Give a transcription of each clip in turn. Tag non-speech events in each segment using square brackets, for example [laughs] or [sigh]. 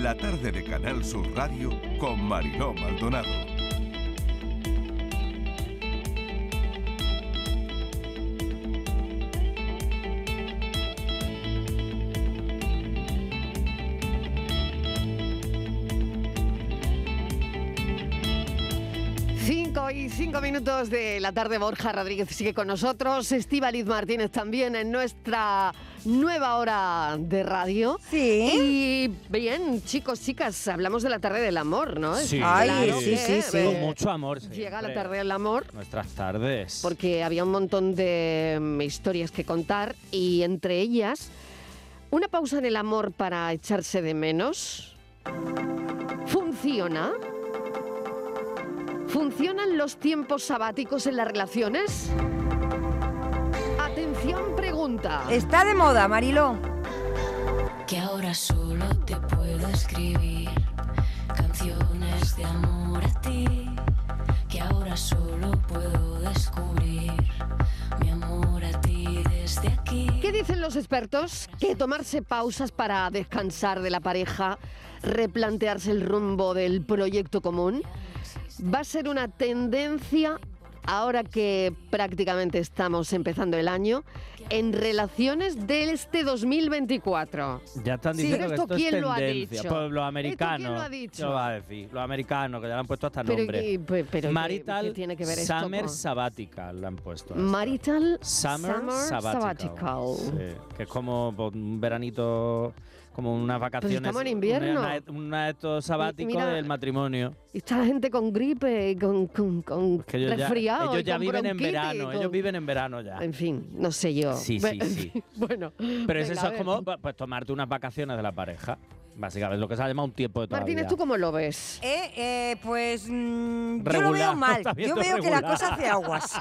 la tarde de Canal Sur Radio con Mariló Maldonado. Cinco y cinco minutos de la tarde, Borja Rodríguez sigue con nosotros, Estíbaliz Martínez también en nuestra nueva hora de radio. Sí. Y bien, chicos, chicas, hablamos de la tarde del amor, ¿no? Sí, Ay, Claro sí, que, sí, sí. eh, Con mucho amor. Llega la siempre. tarde del amor Nuestras tardes. porque había un montón de mm, historias que contar y entre ellas una pausa en el amor para echarse de menos. ¿Funciona? ¿Funcionan los tiempos sabáticos en las relaciones? Pregunta. Está de moda, Mariló. que ahora solo te puedo escribir canciones de amor a ti, que ahora solo puedo descubrir mi amor a ti desde aquí. ¿Qué dicen los expertos? Que tomarse pausas para descansar de la pareja, replantearse el rumbo del proyecto común, va a ser una tendencia ahora que prácticamente estamos empezando el año en relaciones de este 2024. Ya están Sí, diciendo pero que esto esto ¿quién es lo ha tendencia. dicho? Pues los ¿Esto americanos. quién lo ha dicho? Yo va a decir. Los americanos, que ya le han puesto hasta Pero, nombre. y- pe- pero ¿qué- Marital qué tiene que ver esto Summer con- Sabbatical le han puesto. a esto. Marital Summer. Sabbatical. Sí, que es como pues, un veranito, como unas vacaciones. estamos en invierno. Una, una esto sabático mira, del matrimonio. Y está la gente con gripe, con, con, con Que ellos ya, resfriado. ellos y ya con viven en verano. con- Ellos viven en verano ya. En fin, no sé yo. Sí, sí, sí. [laughs] bueno. Pero es eso es como pues, tomarte unas vacaciones de la pareja. Básicamente, lo que se llama un tiempo de toda Martínez. ¿tú cómo lo ves? Eh, eh, pues mm, yo lo veo [laughs] mal. Yo veo que la cosa hace aguas.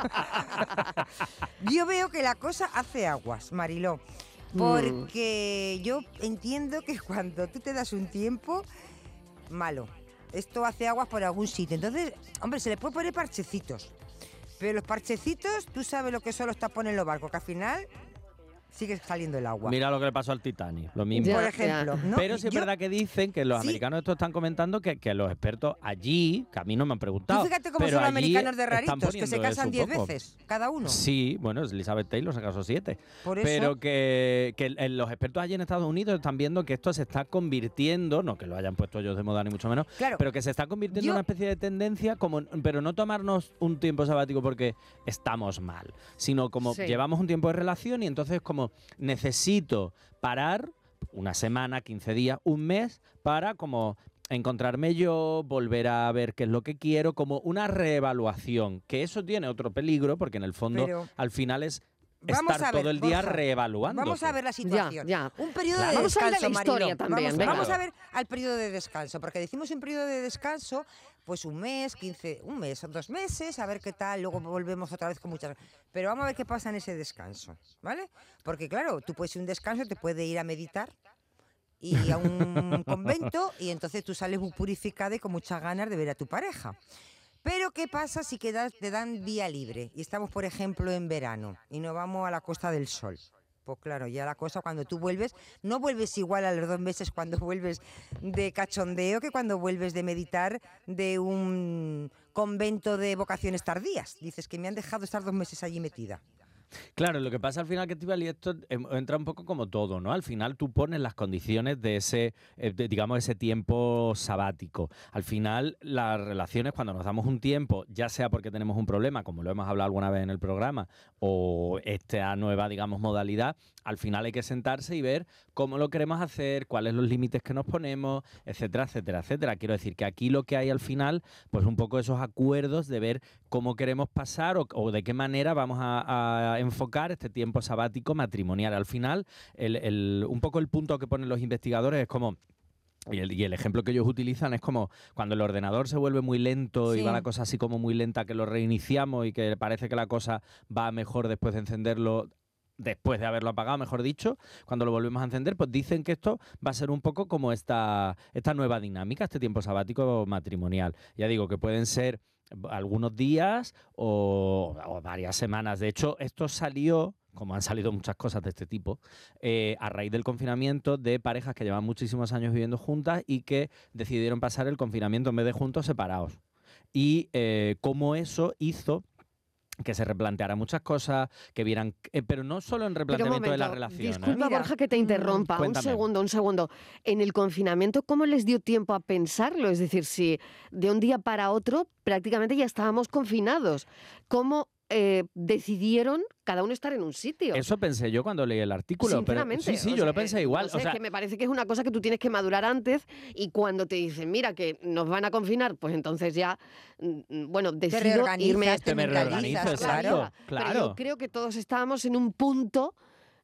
[laughs] yo veo que la cosa hace aguas, Mariló. Porque yo entiendo que [laughs] cuando tú te das un tiempo, malo. Esto hace aguas por algún sitio. Entonces, hombre, se le puede poner parchecitos. Pero los parchecitos, tú sabes lo que son los tapones en los barcos, que al final sigue saliendo el agua. Mira lo que le pasó al Titanic, lo mismo. Ya, por ejemplo. ¿no? Pero sí es verdad que dicen que los Sí. americanos estos están comentando que, que los expertos allí, que a mí no me han preguntado. Tú fíjate cómo pero son los americanos de raritos, que se casan eso 10 un poco. veces, cada uno. Sí, bueno, Elizabeth Taylor se casó siete. Por eso- Pero que, que los expertos allí en Estados Unidos están viendo que esto se está convirtiendo, no que lo hayan puesto ellos de moda ni mucho menos, Claro. pero que se está convirtiendo Yo- en una especie de tendencia, como, pero no tomarnos un tiempo sabático porque estamos mal, sino como Sí. llevamos un tiempo de relación y entonces como necesito parar una semana, 15 días, un mes para como encontrarme yo, volver a ver qué es lo que quiero, como una reevaluación, que eso tiene otro peligro porque en el fondo Pero- al final es Vamos estar a ver, todo el día reevaluando. Vamos a ver la situación. ya. Un periodo Claro. de Vamos a ver la descanso, historia Mariló. también, Vamos, venga. vamos a ver al periodo de descanso, porque decimos un periodo de descanso, pues un mes, 15, un mes o dos meses, a ver qué tal, luego volvemos otra vez con muchas... Pero vamos a ver qué pasa en ese descanso, ¿vale? Porque claro, tú puedes ir un descanso, te puedes ir a meditar y a un [laughs] convento y entonces tú sales muy purificada y con muchas ganas de ver a tu pareja. Pero ¿qué pasa si quedas, te dan día libre y estamos, por ejemplo, en verano y nos vamos a la Costa del Sol? Pues claro, ya la cosa cuando tú vuelves, no vuelves igual a los dos meses cuando [laughs] vuelves de cachondeo que cuando vuelves de meditar de un convento de vocaciones tardías. Dices que me han dejado estar dos meses allí metida. Claro, lo que pasa al final que Estíbal, y esto em, entra un poco como todo, ¿no? Al final tú pones las condiciones de ese, eh, digamos, ese tiempo sabático. Al final las relaciones cuando nos damos un tiempo, ya sea porque tenemos un problema, como lo hemos hablado alguna vez en el programa, o esta nueva, digamos, modalidad, al final hay que sentarse y ver cómo lo queremos hacer, cuáles los límites que nos ponemos, etcétera, etcétera, etcétera. Quiero decir que aquí lo que hay al final, pues un poco esos acuerdos de ver cómo queremos pasar o, o de qué manera vamos a, a enfocar este tiempo sabático matrimonial. Al final, el- el- un poco el punto que ponen los investigadores es como y el, y el ejemplo que ellos utilizan es como cuando el ordenador se vuelve muy lento y va la cosa así como muy lenta, que lo reiniciamos y que parece que la cosa va mejor después de encenderlo después de haberlo apagado, mejor dicho, cuando lo volvemos a encender, pues dicen que esto va a ser un poco como esta, esta nueva dinámica, este tiempo sabático matrimonial. Ya digo que pueden ser algunos días o, varias semanas. De hecho, esto salió, como han salido muchas cosas de este tipo, eh, a raíz del confinamiento de parejas que llevan muchísimos años viviendo juntas y que decidieron pasar el confinamiento en vez de juntos separados. Y eh, cómo eso hizo que se replanteara muchas cosas, que vieran, eh, pero no solo en un replanteamiento de la relación. ¿eh? Disculpa, Borja, que te mm, interrumpa. Un cuéntame. segundo, un segundo. En el confinamiento, ¿cómo les dio tiempo a pensarlo? Es decir, si de un día para otro prácticamente ya estábamos confinados, ¿cómo eh, decidieron cada uno estar en un sitio? Eso pensé yo cuando leí el artículo. Pero, Sinceramente. sí, sí, o yo lo sea, pensé eh, igual. no sé, o es sea, que me parece que es una cosa que tú tienes que madurar antes y cuando te dicen, mira, que nos van a confinar, pues entonces ya, mm, mm, bueno, decido irme a te este me reorganizo, claro. exacto. Pero Claro. yo creo que todos estábamos en un punto,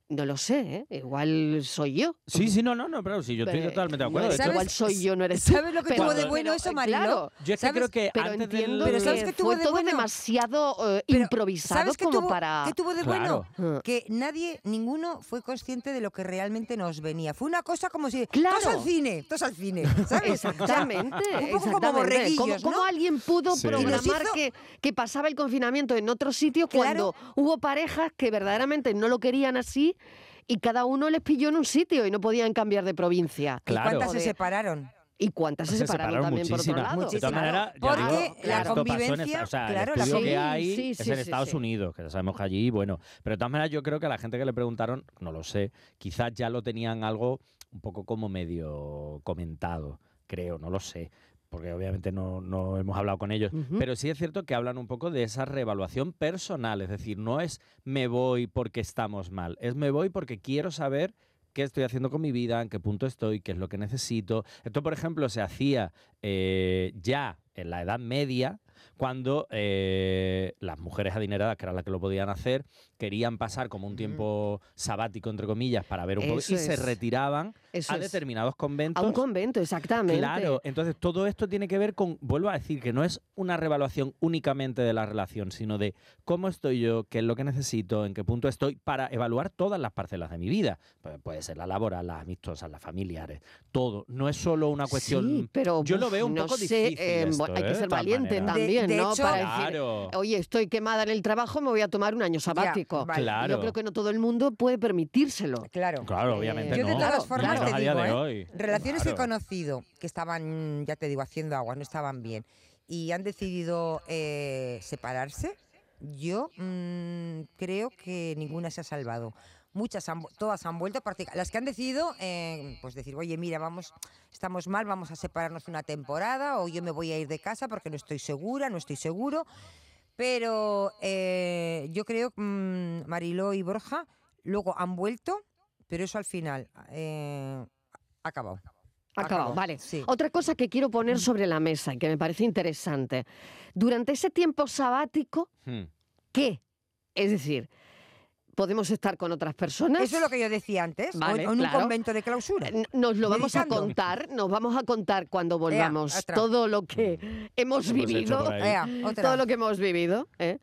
no lo sé, ¿eh? igual soy yo. Sí, sí, no, no, no, pero sí, yo estoy Pero, totalmente de no acuerdo. Hecho, igual soy yo, no eres tú. ¿Sabes lo que tuvo de bueno pero, eso, Marilo? claro, yo es que creo que pero antes del- entiendo Pero que, ¿sabes qué tuvo fue de todo bueno? demasiado eh, Pero, improvisado ¿Sabes como tuvo, para... qué tuvo de Claro. bueno? Ah. Que nadie, ninguno fue consciente de lo que realmente nos venía. Fue una cosa como si... Claro. Todos al cine, todos al cine, ¿sabes? Exactamente, un poco como exactamente. ¿Cómo, ¿no? cómo alguien pudo Sí. Programar hizo- que, que pasaba el confinamiento en otro sitio Claro. cuando hubo parejas que verdaderamente no lo querían así y cada uno les pilló en un sitio y no podían cambiar de provincia? ¿Y cuántas se separaron? ¿Y cuántas se, se separaron, también por otro muchísimas. lado? De todas Muchísimas. maneras, ya Porque digo, la esto pasó en convivencia, o sea, claro, el la estudio que Sí, hay sí, es en sí, Estados sí. Unidos, que ya sabemos que allí, bueno, pero de todas maneras yo creo que a la gente que le preguntaron, no lo sé, quizás ya lo tenían algo un poco como medio comentado, creo, no lo sé. Porque obviamente no, no hemos hablado con ellos. Pero sí es cierto que hablan un poco de esa reevaluación personal. Es decir, no es me voy porque estamos mal. Es me voy porque quiero saber qué estoy haciendo con mi vida, en qué punto estoy, qué es lo que necesito. Esto, por ejemplo, se hacía eh, ya en la Edad Media, cuando eh, las mujeres adineradas, que eran las que lo podían hacer, querían pasar como un tiempo sabático, entre comillas, para ver un poco, y se retiraban Eso a es. determinados conventos. A un convento, exactamente. Claro, entonces todo esto tiene que ver con, vuelvo a decir, que no es una revaluación únicamente de la relación, sino de cómo estoy yo, qué es lo que necesito, en qué punto estoy, para evaluar todas las parcelas de mi vida. Pu- puede ser la laboral, las amistosas, las familiares, todo. No es solo una cuestión... Sí, pero yo lo veo un no poco sé, difícil eh, esto, hay ¿eh? que de ser valiente. De- también, de ¿no? hecho- Para decir, Claro. oye, estoy quemada en el trabajo, me voy a tomar un año sabático. Vale. Claro. Yo creo que no todo el mundo puede permitírselo. Claro. Claro, obviamente Yo de no. todas formas te digo, de ¿eh? Relaciones que he conocido que estaban, ya te digo, haciendo agua, no estaban bien y han decidido eh, separarse, yo mm, creo que ninguna se ha salvado. Muchas, han, todas han vuelto a practicar. Las que han decidido, eh, pues decir, oye, mira, vamos, estamos mal, vamos a separarnos una temporada o yo me voy a ir de casa porque no estoy segura, no estoy seguro. Pero eh, yo creo, mm, Mariló y Borja, luego han vuelto, pero eso al final eh, ha acabado. Acabado, vale. Sí. Otra cosa que quiero poner sobre la mesa y que me parece interesante. Durante ese tiempo sabático, Hmm. ¿qué? Es decir, ¿podemos estar con otras personas? Eso es lo que yo decía antes, o- Vale, o en un convento de clausura. Nos lo vamos a contar, nos vamos a contar cuando volvamos todo lo que hemos vivido. Ea, todo lo que hemos vivido. ¿eh?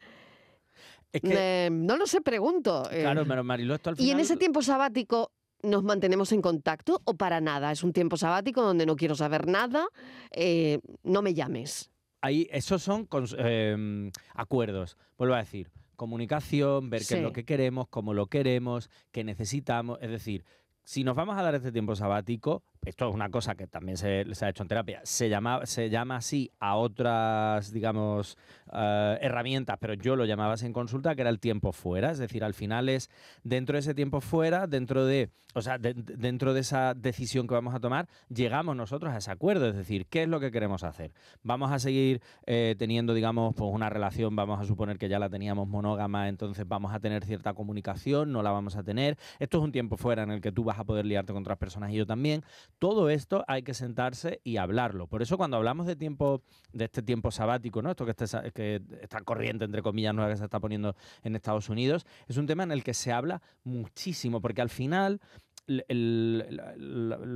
Es que, Eh, no lo sé, pregunto. eh. claro, pero Mariló, esto al y en final- ese tiempo sabático nos mantenemos en contacto o para nada. Es un tiempo sabático donde no quiero saber nada. eh, no me llames. Ahí, esos son em, acuerdos. Vuelvo a decir, comunicación, ver qué es lo que queremos, cómo lo queremos, qué necesitamos. Es decir, si nos vamos a dar este tiempo sabático, esto es una cosa que también se, ha hecho en terapia, se llama, se llama así a otras, digamos, eh, herramientas, pero yo lo llamaba así en consulta, que era el tiempo fuera. Es decir, al final es dentro de ese tiempo fuera, dentro de, o sea, de- de- dentro de esa decisión que vamos a tomar, llegamos nosotros a ese acuerdo. Es decir, ¿qué es lo que queremos hacer? Vamos a seguir eh, teniendo, digamos, pues una relación, vamos a suponer que ya la teníamos monógama, entonces vamos a tener cierta comunicación, no la vamos a tener. Esto es un tiempo fuera en el que tú vas a poder liarte con otras personas y yo también. Todo esto hay que sentarse y hablarlo. Por eso cuando hablamos de tiempo, de este tiempo sabático, ¿no? Esto que, este que esta corriente, entre comillas, nueva que se está poniendo en Estados Unidos, es un tema en el que se habla muchísimo, porque al final el,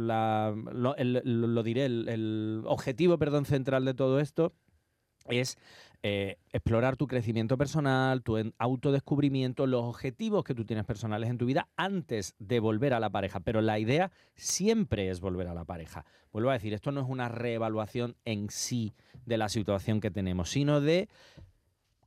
la- lo, diré, el objetivo, perdón, central de todo esto es eh, explorar tu crecimiento personal, tu en- autodescubrimiento, los objetivos que tú tienes personales en tu vida antes de volver a la pareja. Pero la idea siempre es volver a la pareja. Vuelvo a decir, esto no es una reevaluación en sí de la situación que tenemos, sino de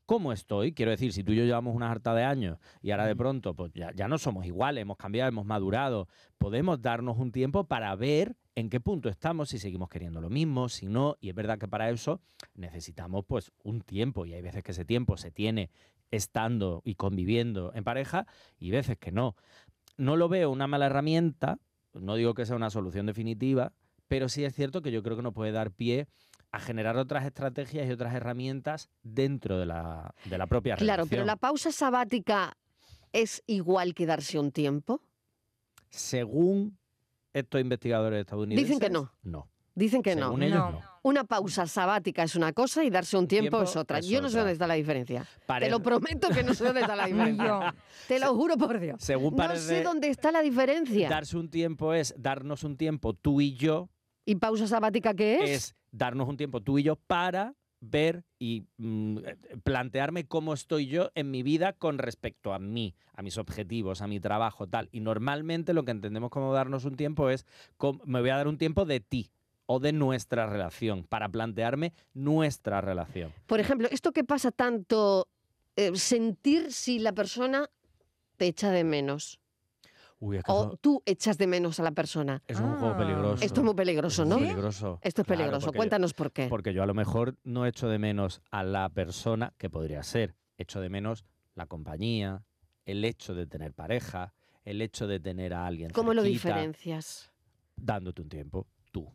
cómo estoy. Quiero decir, si tú y yo llevamos una harta de años y ahora de pronto pues ya, ya no somos iguales, hemos cambiado, hemos madurado, podemos darnos un tiempo para ver en qué punto estamos, si seguimos queriendo lo mismo, si no, y es verdad que para eso necesitamos pues un tiempo y hay veces que ese tiempo se tiene estando y conviviendo en pareja y veces que no. No lo veo una mala herramienta, no digo que sea una solución definitiva, pero sí es cierto que yo creo que nos puede dar pie a generar otras estrategias y otras herramientas dentro de la, de la propia Claro, pero relación. la pausa sabática es igual que darse un tiempo. Según estos investigadores estadounidenses... Dicen que no. No. Dicen que no. Ellos, No. no. Una pausa sabática es una cosa y darse un tiempo, Tiempo es otra. es Yo no sé dónde está la diferencia. Te lo prometo que no sé dónde está la [laughs] diferencia. Te lo juro por Dios. Según No sé dónde está la diferencia. darse un tiempo es darnos un tiempo tú y yo, ¿Y pausa sabática qué es? es darnos un tiempo tú y yo para ver y mm, eh, plantearme cómo estoy yo en mi vida con respecto a mí, a mis objetivos, a mi trabajo, tal. Y normalmente lo que entendemos como darnos un tiempo es, me voy a dar un tiempo de ti o de nuestra relación, para plantearme nuestra relación. Por ejemplo, esto que pasa tanto, eh, sentir si la persona te echa de menos Uy, es que o eso, tú echas de menos a la persona. eso es un juego Ah. peligroso. Esto es muy peligroso, ¿no? peligroso. Esto es Claro, peligroso. yo- Cuéntanos por qué. Porque yo a lo mejor no echo de menos a la persona que podría ser. Echo de menos la compañía, el hecho de tener pareja, el hecho de tener a alguien ¿Cómo lo cerquita, diferencias? Dándote un tiempo, tú.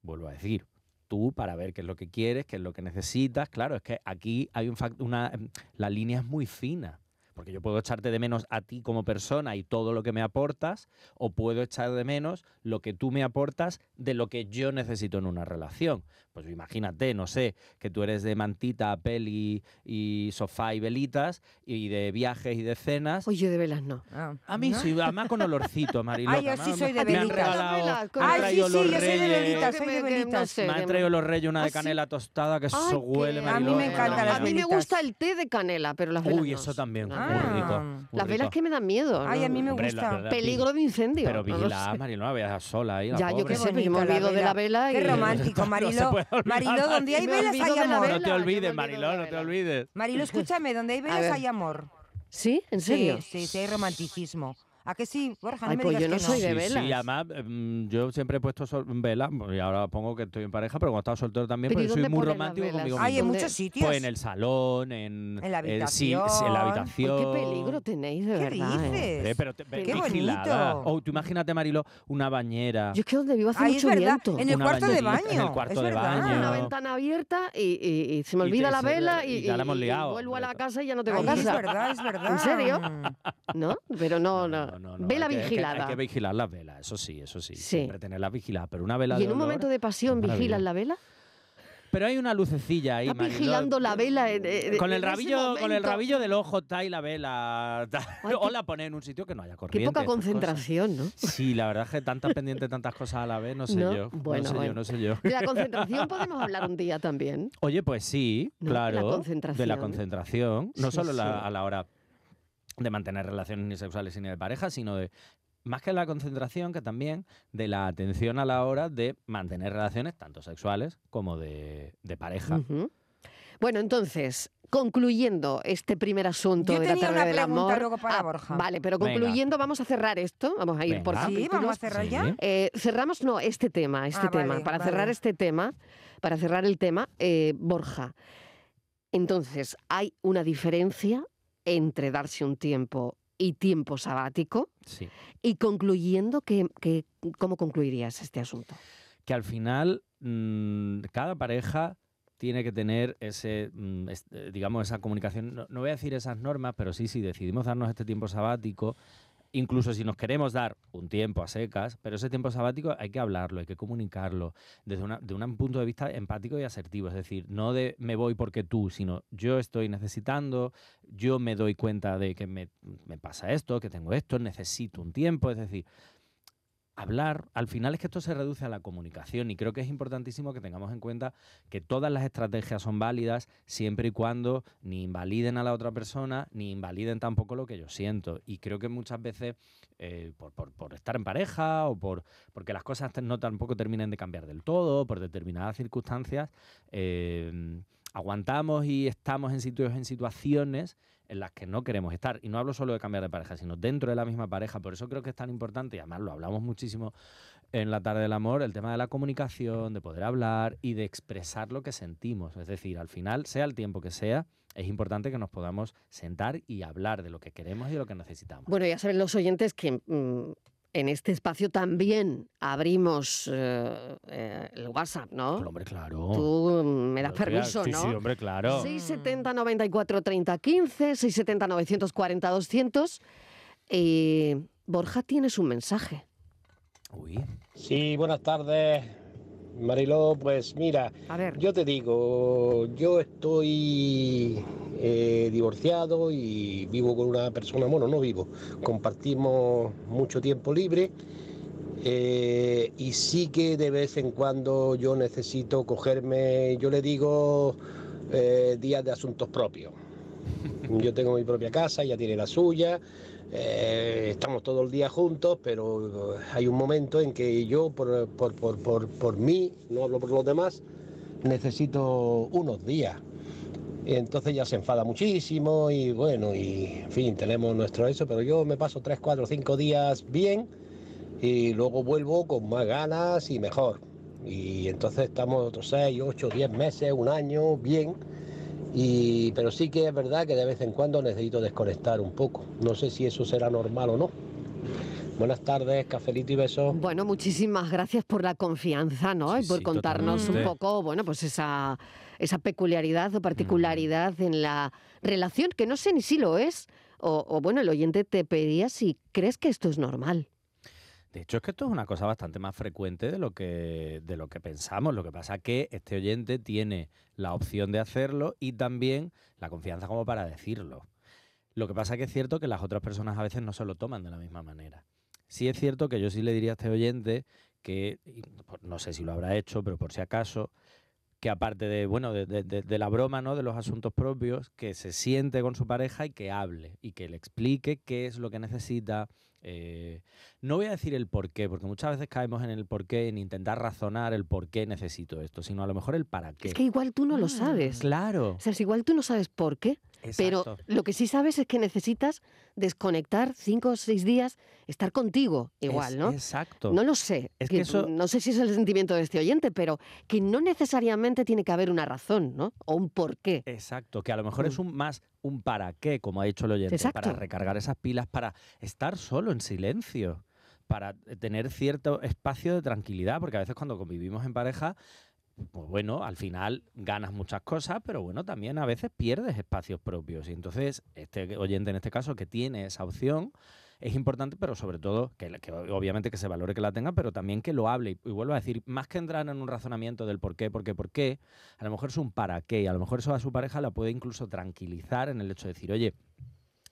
Vuelvo a decir, tú para ver qué es lo que quieres, qué es lo que necesitas. Claro, es que aquí hay un una la línea es muy fina. Porque yo puedo echarte de menos a ti como persona y todo lo que me aportas, o puedo echar de menos lo que tú me aportas de lo que yo necesito en una relación. Pues imagínate, no sé, que tú eres de mantita, peli y sofá y velitas, y de viajes y de cenas. Oye, de velas no. Ah, A mí ¿no? sí, además con olorcito, Mariló. Ay, yo sí soy de me han velitas. regalado, Velas, con- me han Ay, sí, sí, los yo soy de reyes. velitas, soy me- de no velitas. sé, Me han traído los reyes una ¿Ah, de sí? canela tostada que eso huele, qué- A mí me encantan las A mí me velitas. gusta el té de canela, pero las velas Uy, eso también, muy rico. Ah. muy Las velas rico. que me dan miedo. Ay, a mí me Hombre, la gusta. Peligro de incendio. Pero vigila, no vayas sola ahí. la Ya, yo qué sé, yo me olvido de la vela y... Qué romántico, [laughs] No se Mariló. puede olvidar, Mariló, donde hay velas hay amor. vela. No te olvides, Mariló, no te olvides. Mariló, escúchame, donde hay [laughs] velas hay amor. ¿Sí? ¿En serio? Sí, sí, sí, hay romanticismo. ¿A que sí, Borja? No Ay, me pues digas yo no que soy de Sí, velas. Sí, además, mm, yo siempre he puesto sol- velas, y ahora pongo que estoy en pareja, pero cuando estaba soltero también, Pero ¿y porque soy dónde muy pones las romántico velas? conmigo Hay en mismo. ¿Dónde? muchos sitios. Pues en el salón, en, En la eh, sí, sí, en la habitación. qué peligro tenéis, de ¿Qué verdad. ¿eh? dices? Hombre, pero te- Qué vigilada. bonito. O tú imagínate, Marilo, una bañera. Yo es que donde vivo hace Ay, es mucho verdad. viento. En el Una cuarto de bañerita, baño. en el cuarto es de verdad. baño. Una ventana abierta y, y- y se me Y olvida te- la se- vela y, y ya la hemos y- y liado, vuelvo a la hombre. casa y ya no tengo casa. es verdad, es verdad. ¿En serio? ¿No? Pero no, no. Vela hay que- hay que- vigilada. Hay que, vigilar las velas, eso sí, eso sí. Sí. Siempre tenerlas vigiladas, pero una vela ¿Y de en un olor- momento de pasión vigilas la vela? Pero hay una lucecilla ahí, ¿Estás Mariló. vigilando la vela? Con el rabillo, con el rabillo del ojo está ahí la vela. Ay, [laughs] o qué- la pone en un sitio que no haya Qué corriente. poca estas cosas. concentración, ¿no? Sí, la verdad es que tantas pendientes, tantas cosas a la vez, no sé No, yo. bueno, no sé bueno. yo, no sé yo. De la concentración podemos hablar un día también. Oye, pues sí, No, claro. la De la concentración. No Sí, solo la- a la hora de mantener relaciones ni sexuales ni de pareja, sino de. Más que la concentración, que también de la atención a la hora de mantener relaciones tanto sexuales como de, de pareja. Bueno, entonces, concluyendo este primer asunto Yo de la una del amor. luego para Ah, Borja. Vale, pero Venga. concluyendo, vamos a cerrar esto. Vamos a ir por. Sí, capítulos. vamos a cerrar ya. Eh, cerramos, no, este tema, este Ah, tema. vale, para cerrar este tema, para cerrar el tema, eh, Borja. Entonces, ¿hay una diferencia entre darse un tiempo y tiempo sabático? Sí. Y concluyendo, ¿qué, qué- cómo concluirías este asunto? que al final mm, cada pareja tiene que tener ese, mm, es- eh, digamos, esa comunicación. No, no voy a decir esas normas, pero sí, si decidimos darnos este tiempo sabático, incluso si nos queremos dar un tiempo a secas, pero ese tiempo sabático hay que hablarlo, hay que comunicarlo desde de un punto de vista empático y asertivo. Es decir, no de me voy porque tú, sino yo estoy necesitando, yo me doy cuenta de que me pasa esto, que tengo esto, necesito un tiempo. Es decir, hablar, al final es que esto se reduce a la comunicación y creo que es importantísimo que tengamos en cuenta que todas las estrategias son válidas siempre y cuando ni invaliden a la otra persona ni invaliden tampoco lo que yo siento. Y creo que muchas veces eh, por, estar en pareja o por porque las cosas no tampoco terminen de cambiar del todo, por determinadas circunstancias, eh, aguantamos y estamos en situaciones en las que no queremos estar. Y no hablo solo de cambiar de pareja, sino dentro de la misma pareja. Por eso creo que es tan importante, y además lo hablamos muchísimo en la tarde del amor, el tema de la comunicación, de poder hablar y de expresar lo que sentimos. Es decir, al final, sea el tiempo que sea, es importante que nos podamos sentar y hablar de lo que queremos y de lo que necesitamos. Bueno, ya saben los oyentes que mm, en este espacio también abrimos eh, eh, el WhatsApp, ¿no? Hombre, claro. Tú mm, me das permiso, sí, ¿no? Sí, hombre, claro. 670 94 30 15, 670 940 200. Eh, Borja, tienes un mensaje. Uy. Sí, buenas tardes, Mariló. Pues mira, A ver. yo te digo, yo estoy eh, divorciado y vivo con una persona, bueno, no vivo, compartimos mucho tiempo libre eh, y sí que de vez en cuando yo necesito cogerme, yo le digo, eh, días de asuntos propios. [laughs] Yo tengo mi propia casa, ella tiene la suya, eh, estamos todo el día juntos, pero hay un momento en que yo, por, por, por, por, mí, no hablo por los demás, necesito unos días. Entonces ya se enfada muchísimo y bueno, y en fin, tenemos nuestro eso, pero yo me paso tres, cuatro, cinco días bien y luego vuelvo con más ganas y mejor. Y entonces estamos otros seis, ocho, diez meses, un año, bien. Y, pero sí que es verdad que de vez en cuando necesito desconectar un poco. No sé si eso será normal o no. Buenas tardes, cafelito y besos. Bueno, muchísimas gracias por la confianza, ¿no? Sí, y por sí, contarnos un poco, bueno, pues esa, esa peculiaridad o particularidad en la relación, que no sé ni si lo es. O, o, bueno, el oyente te pedía si crees que esto es normal. De hecho, es que esto es una cosa bastante más frecuente de lo que, de lo que pensamos. Lo que pasa es que este oyente tiene la opción de hacerlo y también la confianza como para decirlo. Lo que pasa es que es cierto que las otras personas a veces no se lo toman de la misma manera. Sí es cierto que yo sí le diría a este oyente que, no sé si lo habrá hecho, pero por si acaso, que aparte de, bueno, de la broma, ¿no? De los asuntos propios, que se siente con su pareja y que hable y que le explique qué es lo que necesita. Eh, no voy a decir el por qué, porque muchas veces caemos en el por qué, en intentar razonar el por qué necesito esto, sino a lo mejor el para qué. Es que igual tú no lo sabes. Claro. O sea, si igual tú no sabes por qué, pero lo que sí sabes es que necesitas desconectar cinco o seis días, estar contigo igual, Es- ¿no? Exacto. No lo sé. Es que eso- No sé si es el sentimiento de este oyente, pero que no necesariamente tiene que haber una razón, ¿no? O un porqué. Exacto, que a lo mejor es Mm. un más un para qué, como ha dicho el oyente, para recargar esas pilas, para estar solo en silencio, para tener cierto espacio de tranquilidad, porque a veces cuando convivimos en pareja, pues bueno, al final ganas muchas cosas, pero bueno, también a veces pierdes espacios propios. Y entonces, este oyente en este caso que tiene esa opción, es importante, pero sobre todo, que, obviamente que se valore que la tenga, pero también que lo hable. Y, y vuelvo a decir, más que entrar en un razonamiento del por qué, por qué, por qué, a lo mejor es un para qué. Y a lo mejor eso a su pareja la puede incluso tranquilizar en el hecho de decir, oye,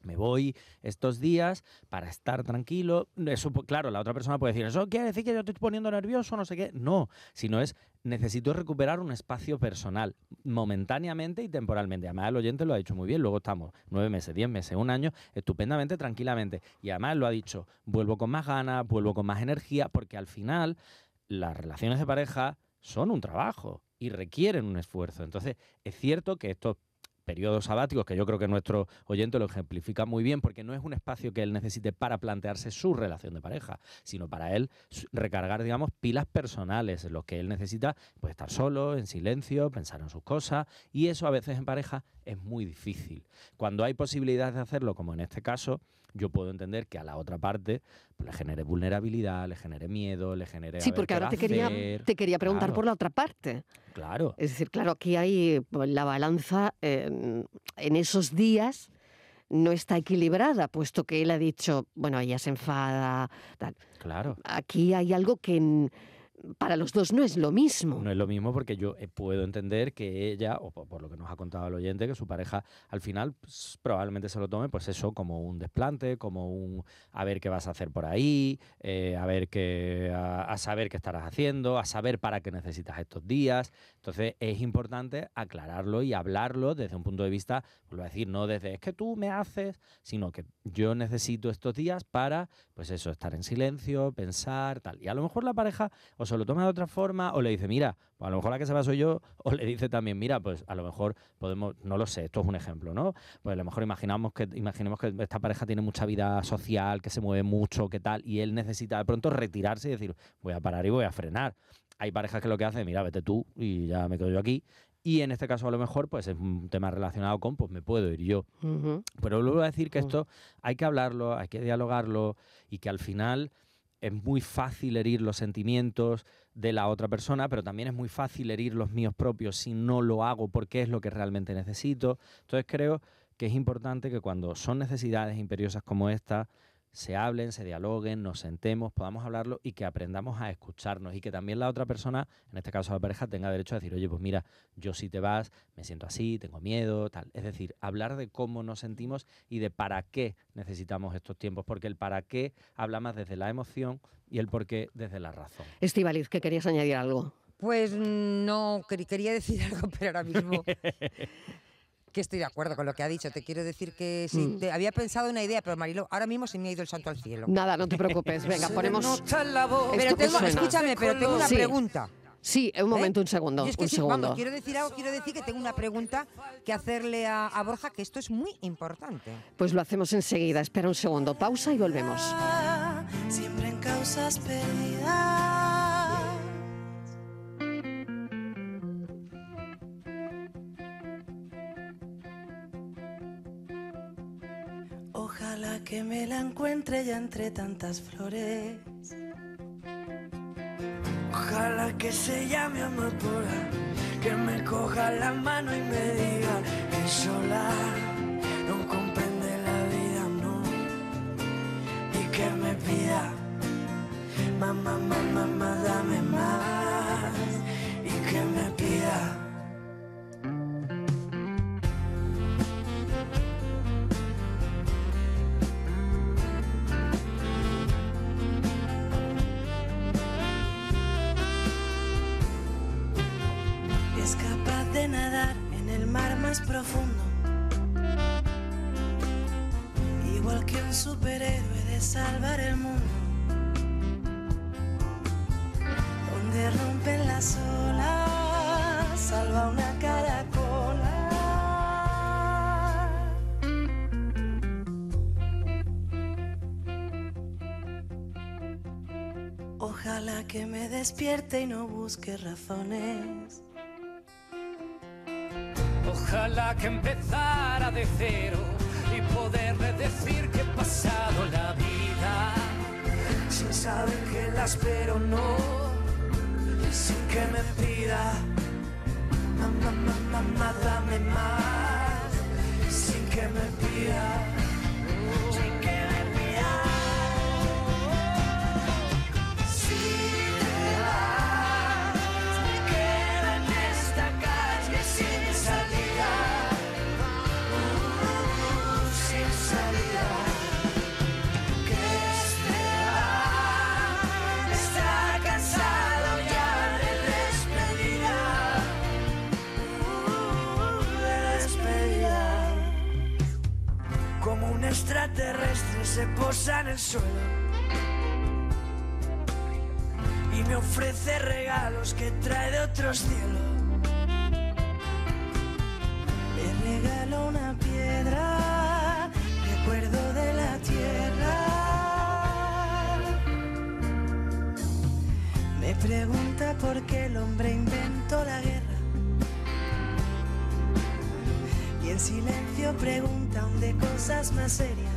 me voy estos días para estar tranquilo. Eso, pues, claro, la otra persona puede decir, ¿eso quiere decir que yo estoy poniendo nervioso? No sé qué. No, sino es, necesito recuperar un espacio personal, momentáneamente y temporalmente. Además, el oyente lo ha dicho muy bien. Luego estamos nueve meses, diez meses, un año, estupendamente, tranquilamente. Y además lo ha dicho, vuelvo con más ganas, vuelvo con más energía, porque al final las relaciones de pareja son un trabajo y requieren un esfuerzo. Entonces, es cierto que estos periodos sabáticos, que yo creo que nuestro oyente lo ejemplifica muy bien, porque no es un espacio que él necesite para plantearse su relación de pareja, sino para él recargar, digamos, pilas personales, en los que él necesita pues, estar solo, en silencio, pensar en sus cosas, y eso a veces en pareja es muy difícil. Cuando hay posibilidades de hacerlo, como en este caso, yo puedo entender que a la otra parte pues, le genere vulnerabilidad, le genere miedo, le genere... Sí, porque ahora te quería, te quería preguntar Claro. por la otra parte. Claro. Es decir, claro, aquí hay pues, la balanza eh, en esos días no está equilibrada, puesto que él ha dicho, bueno, ella se enfada. tal. Claro. Aquí hay algo que en- para los dos no es lo mismo. No es lo mismo porque yo eh, puedo entender que ella, o por, lo que nos ha contado el oyente, que su pareja al final pues, probablemente se lo tome, pues eso, como un desplante, como un a ver qué vas a hacer por ahí, eh, a ver qué, a, saber qué estarás haciendo, a saber para qué necesitas estos días. Entonces es importante aclararlo y hablarlo desde un punto de vista, vuelvo a decir, no desde es que tú me haces, sino que yo necesito estos días para, pues eso, estar en silencio, pensar, tal. Y a lo mejor la pareja se lo toma de otra forma o le dice, mira, pues a lo mejor la que se va soy yo, [laughs] o le dice también, mira, pues a lo mejor podemos, no lo sé, esto es un ejemplo, ¿no? Pues a lo mejor imaginamos que, imaginemos que esta pareja tiene mucha vida social, que se mueve mucho, que tal, y él necesita de pronto retirarse y decir, voy a parar y voy a frenar. Hay parejas que lo que hacen, mira, vete tú y ya me quedo yo aquí. Y en este caso a lo mejor pues es un tema relacionado con pues me puedo ir yo. Ujú. Pero luego a decir que esto hay que hablarlo, hay que dialogarlo y que al final es muy fácil herir los sentimientos de la otra persona, pero también es muy fácil herir los míos propios si no lo hago porque es lo que realmente necesito. Entonces creo que es importante que cuando son necesidades imperiosas como esta, se hablen, se dialoguen, nos sentemos, podamos hablarlo y que aprendamos a escucharnos y que también la otra persona, en este caso la pareja, tenga derecho a decir, oye, pues mira, yo si te vas, me siento así, tengo miedo, tal. Es decir, hablar de cómo nos sentimos y de para qué necesitamos estos tiempos, porque el para qué habla más desde la emoción y el por qué desde la razón. Estivaliz, que querías añadir algo. Pues no, quer- quería decir [laughs] algo, pero ahora mismo [laughs] que estoy de acuerdo con lo que ha dicho. Te quiero decir que sí, Mm. te- había pensado una idea, pero Marilo, ahora mismo se me ha ido el santo al cielo. Nada, no te preocupes. Venga, ponemos. Pero tengo, escúchame, pero tengo una Sí. pregunta. Sí, un momento, un segundo. Yo es que un sí, segundo. vamos, quiero decir algo, quiero decir que tengo una pregunta que hacerle a, a Borja, que esto es muy importante. Pues lo hacemos enseguida. Espera un segundo. Pausa y volvemos. Siempre en causas perdidas. Ojalá que me la encuentre ya entre tantas flores. Ojalá que se llame amapola, que me coja la mano y me diga que sola Ojalá que me despierte y no busque razones. Ojalá que empezara de cero y poderle decir que he pasado la vida. Sin saber que la espero, no, sin que me pida, mamá, mamá, dame más, sin que me pida, se posa en el suelo y me ofrece regalos que trae de otros cielos. Le regalo una piedra, recuerdo de la tierra. Me pregunta por qué el hombre inventó la guerra. Y en silencio pregunta aún de cosas más serias.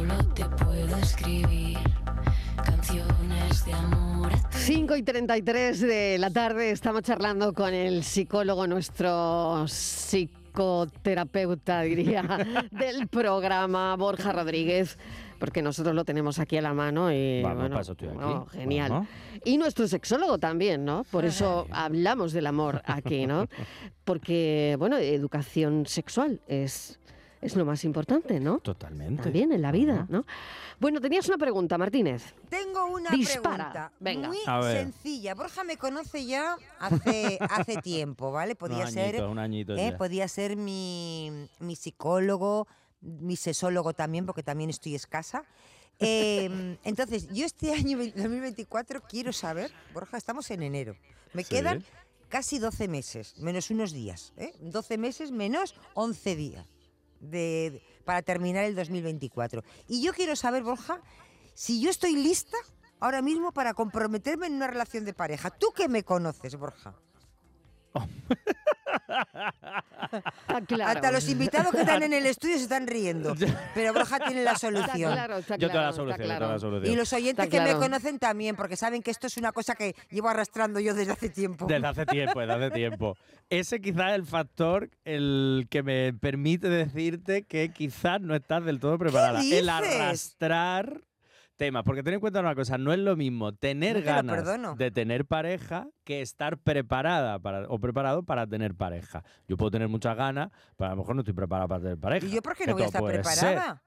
solo te puedo escribir canciones de amor. 5 y 33 de la tarde estamos charlando con el psicólogo, nuestro psicoterapeuta, diría, [laughs] del programa, Borja Rodríguez porque nosotros lo tenemos aquí a la mano y Vamos, bueno, genial. Y nuestro sexólogo también, ¿no? Por eso [laughs] hablamos del amor aquí, ¿no? Porque bueno, educación sexual es es lo más importante, ¿no? Totalmente. También en la vida, ¿no? Bueno, tenías una pregunta, Martínez. Tengo una Dispara. pregunta Venga. muy A ver. sencilla. Borja me conoce ya hace, [laughs] hace tiempo, ¿vale? Podía un ser, añito, un añito ¿eh? ya. podía ser mi, mi psicólogo, mi sesólogo también, porque también estoy escasa. [laughs] Eh, entonces, yo este año 2024 quiero saber, Borja, estamos en enero. Me Sí. quedan casi 12 meses, menos unos días. ¿eh? 12 meses menos 11 días de, para terminar el 2024. Y yo quiero saber, Borja, si yo estoy lista ahora mismo para comprometerme en una relación de pareja. ¿Tú que me conoces, Borja? [laughs] [laughs] claro. Hasta los invitados que están en el estudio se están riendo. [laughs] Pero Borja tiene la Está solución. claro, está Yo claro, la está solución, la. Y los oyentes Está que claro. me conocen también, porque saben que esto es una cosa que llevo arrastrando yo desde hace tiempo. Desde hace tiempo, desde hace tiempo. Ese quizás es el factor el que me permite decirte que quizás no estás del todo preparada. El dices? arrastrar temas. Porque ten en cuenta una cosa, no es lo mismo tener No te ganas de tener pareja que estar preparada para, o preparado para tener pareja. Yo puedo tener muchas ganas, pero a lo mejor no estoy preparada para tener pareja. ¿Y yo por qué no voy a estar ser. preparada?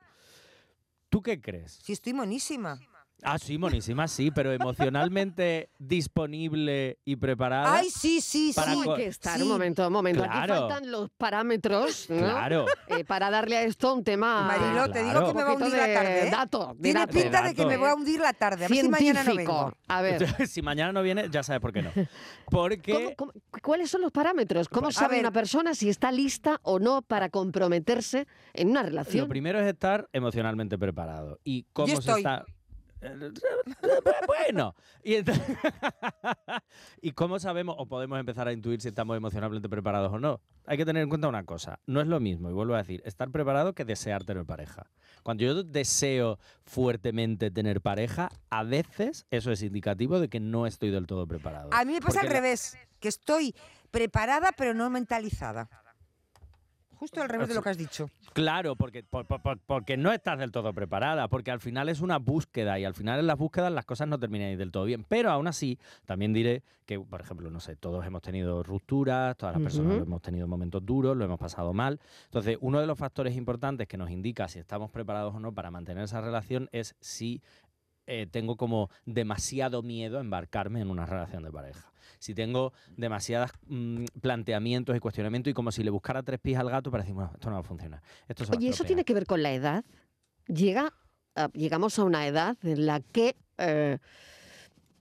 ¿Tú qué crees? Si estoy monísima. Ah, sí, monísima, sí, pero emocionalmente disponible y preparada. Ay, sí, sí, Para sí. Hay que estar, Sí. un momento, un momento. Aquí Claro. faltan los parámetros ¿no? Claro. Eh, para darle a esto un tema. Mariló, te digo que me va a hundir la de tarde. ¿eh? dato, Tiene dato. pinta de que me voy a hundir la tarde. A ver si mañana no vengo. A ver. [laughs] si mañana no viene, ya sabes por qué no. [laughs] Porque ¿cómo- cómo- cuáles son los parámetros? ¿Cómo sabe ver. una persona si está lista o no para comprometerse en una relación? lo primero es estar emocionalmente preparado. ¿Y cómo Yo se estoy. está? [laughs] Bueno, y, ent- [laughs] ¿y cómo sabemos o podemos empezar a intuir si estamos emocionalmente preparados o no? Hay que tener en cuenta una cosa, no es lo mismo, y vuelvo a decir, estar preparado que desear tener pareja. Cuando yo deseo fuertemente tener pareja, a veces eso es indicativo de que no estoy del todo preparado. A mí me pasa al Porque revés, que estoy preparada pero no mentalizada. Justo al revés de lo que has dicho. Claro, porque, por- por- por- porque no estás del todo preparada, porque al final es una búsqueda y al final en las búsquedas las cosas no terminan del todo bien. Pero aún así, también diré que, por ejemplo, no sé, todos hemos tenido rupturas, todas las personas Ujú. hemos tenido momentos duros, lo hemos pasado mal. Entonces, uno de los factores importantes que nos indica si estamos preparados o no para mantener esa relación es si eh, tengo como demasiado miedo a embarcarme en una relación de pareja. Si tengo demasiados planteamientos y cuestionamientos y como si le buscara tres pies al gato para decir, bueno, esto no va a funcionar. Esto se va a Oye, ¿eso estropear". tiene que ver con la edad? Llega, a- llegamos a una edad en la que, eh,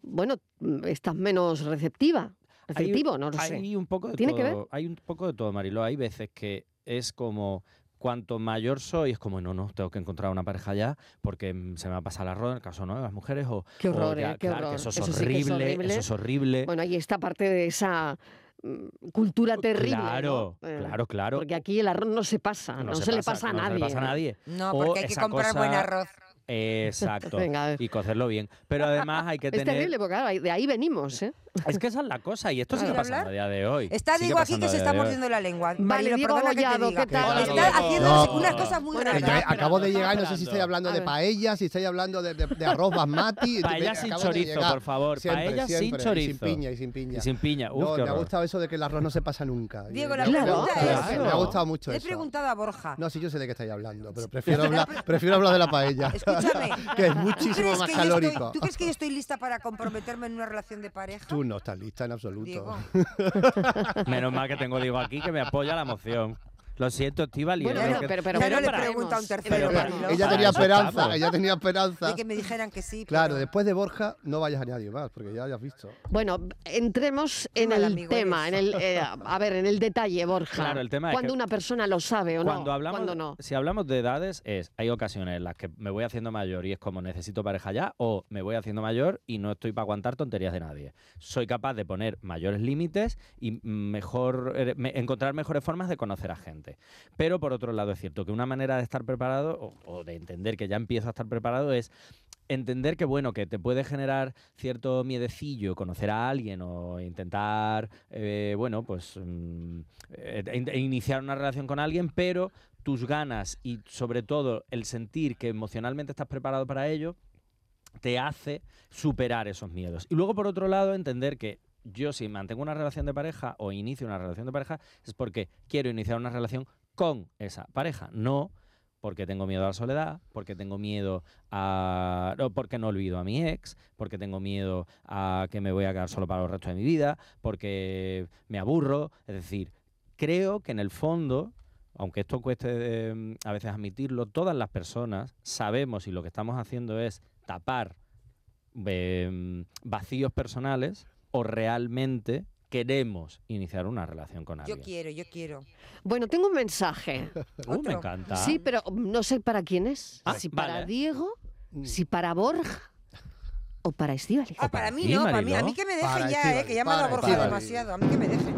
bueno, mm, estás menos receptiva. Hay- Receptivo, no lo sé. Hay un poco de ¿Tiene todo. que ver? Hay un poco de todo, Marilo. Hay veces que es como cuanto mayor soy, es como, no, no, tengo que encontrar una pareja ya porque mm, se me va a pasar el arroz, en el caso ¿no? de las mujeres. O, Qué o horror, ya, ¿eh? Qué claro, que horror. eso es, Eso sí que es horrible. Eso es horrible. Bueno, ahí está parte de esa mm, cultura terrible. ¿no? claro, Eh, claro, claro. Porque aquí el arroz no se pasa, no, se, le pasa a no nadie. se le pasa a nadie. No, O porque hay que comprar buen arroz. [laughs] Exacto. Venga, y cocerlo bien. Pero además hay que Es tener... terrible, porque claro, de ahí venimos, ¿eh? Es que esa es la cosa y esto sigue ¿Quiere pasando hablar? a día de hoy. Está Sigue Diego aquí que se está mordiendo la lengua. Vale, Marilo, Diego perdona que te. ¿qué tal? Está Diego. haciendo No. unas cosas muy raras. acabo de llegar, no sé si estáis hablando de paella, si estáis hablando de, de- de arroz basmati. Paella sin chorizo, por favor. Siempre, Paella sin y chorizo. sin piña, y sin piña. Y sin piña. Uf, no, me ha gustado eso de que el arroz no se pasa nunca. Diego, Y- la y- pregunta es... Me ha gustado mucho Le he eso. preguntado a Borja. No, sí, yo sé de qué estáis hablando, pero prefiero hablar, [laughs] prefiero hablar de la paella. Escúchame. [laughs] que es ¿tú muchísimo más calórico. ¿Tú crees que yo estoy lista para comprometerme en una relación de pareja? No estás lista en absoluto. Diego. [laughs] Menos mal que tengo Diego aquí que me apoya la moción. Lo siento, Estivali. Bueno, pero, pero, Ya no le pregunto a un tercero, ella tenía esperanza, ella tenía esperanza. De que me dijeran que sí. Claro, pero- después de Borja no vayas a nadie más, porque ya, ya has visto. Bueno, entremos en mal el tema, en el, eh, a ver, en el detalle, Borja. Claro, el tema es Cuando que una persona lo sabe o no. Cuando hablamos, cuando no. si hablamos de edades, es hay ocasiones en las que me voy haciendo mayor y es como necesito pareja ya, o me voy haciendo mayor y no estoy para aguantar tonterías de nadie. Soy capaz de poner mayores límites y mejor eh, me- encontrar mejores formas de conocer a gente. Pero por otro lado es cierto que una manera de estar preparado o, de entender que ya empiezo a estar preparado es entender que bueno, que te puede generar cierto miedecillo conocer a alguien o intentar, eh, bueno, pues mm, eh, in- iniciar una relación con alguien, pero tus ganas y sobre todo el sentir que emocionalmente estás preparado para ello, te hace superar esos miedos. Y luego, por otro lado, entender que yo si mantengo una relación de pareja o inicio una relación de pareja es porque quiero iniciar una relación con esa pareja, no porque tengo miedo a la soledad, porque tengo miedo a... No, porque no olvido a mi ex, porque tengo miedo a que me voy a quedar solo para el resto de mi vida, porque me aburro. Es decir, creo que en el fondo, aunque esto cueste eh, a veces admitirlo, todas las personas sabemos y lo que estamos haciendo es tapar eh, vacíos personales o realmente queremos iniciar una relación con Yo alguien. quiero, yo quiero. Bueno, tengo un mensaje. [laughs] Uh, me encanta. Sí, pero no sé para quién es. Ah, si para. Diego, si para Borja o para Estíbaliz. Ah, para para mí no, para mí, a mí que me dejen Para ya, eh, que ya me ha Borja demasiado, a mí que me dejen.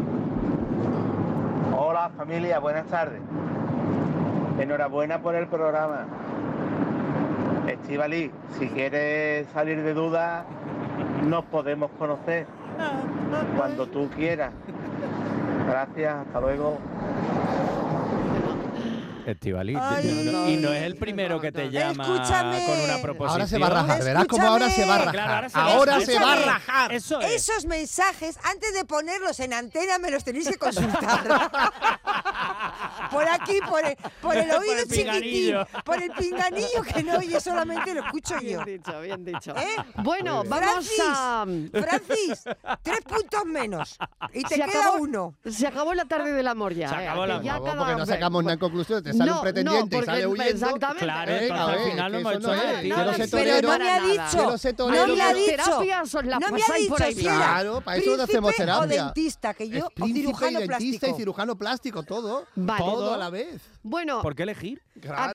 Hola familia, buenas tardes. Enhorabuena por el programa. Estivali, si quieres salir de duda, nos podemos conocer cuando tú quieras. Gracias, hasta luego. Estivaliz, y no- y no es el primero que te llama Escúchame. con una proposición. Ahora se va a rajar, verás cómo ahora se va a rajar. Claro, ahora se va a rajar. Eso es. Esos mensajes, antes de ponerlos en antena, me los tenéis que consultar. [laughs] por aquí, por el, por el [laughs] Por oído el chiquitín, pinganillo. por el pinganillo que no oye, solamente lo escucho yo. Bien dicho, bien dicho. ¿Eh? Bueno, vamos Francis, a... Francis, tres puntos menos. Y te Se queda acabó- uno. Se acabó la tarde del amor ya. Se eh, acabó que el ya. Por cada porque no sacamos nada en conclusión. Te sale No, un pretendiente no, y sale huyendo. exactamente. Claro, a al final no hemos hecho no nada. pero no me ha dicho. No me ha dicho. no me ha dicho por ahí si bien. era Claro, para eso no hacemos príncipe o terapia. dentista, que yo, o cirujano plástico. y cirujano plástico, todo. Vale. Todo a la vez. Bueno, ¿Por qué elegir? Claro.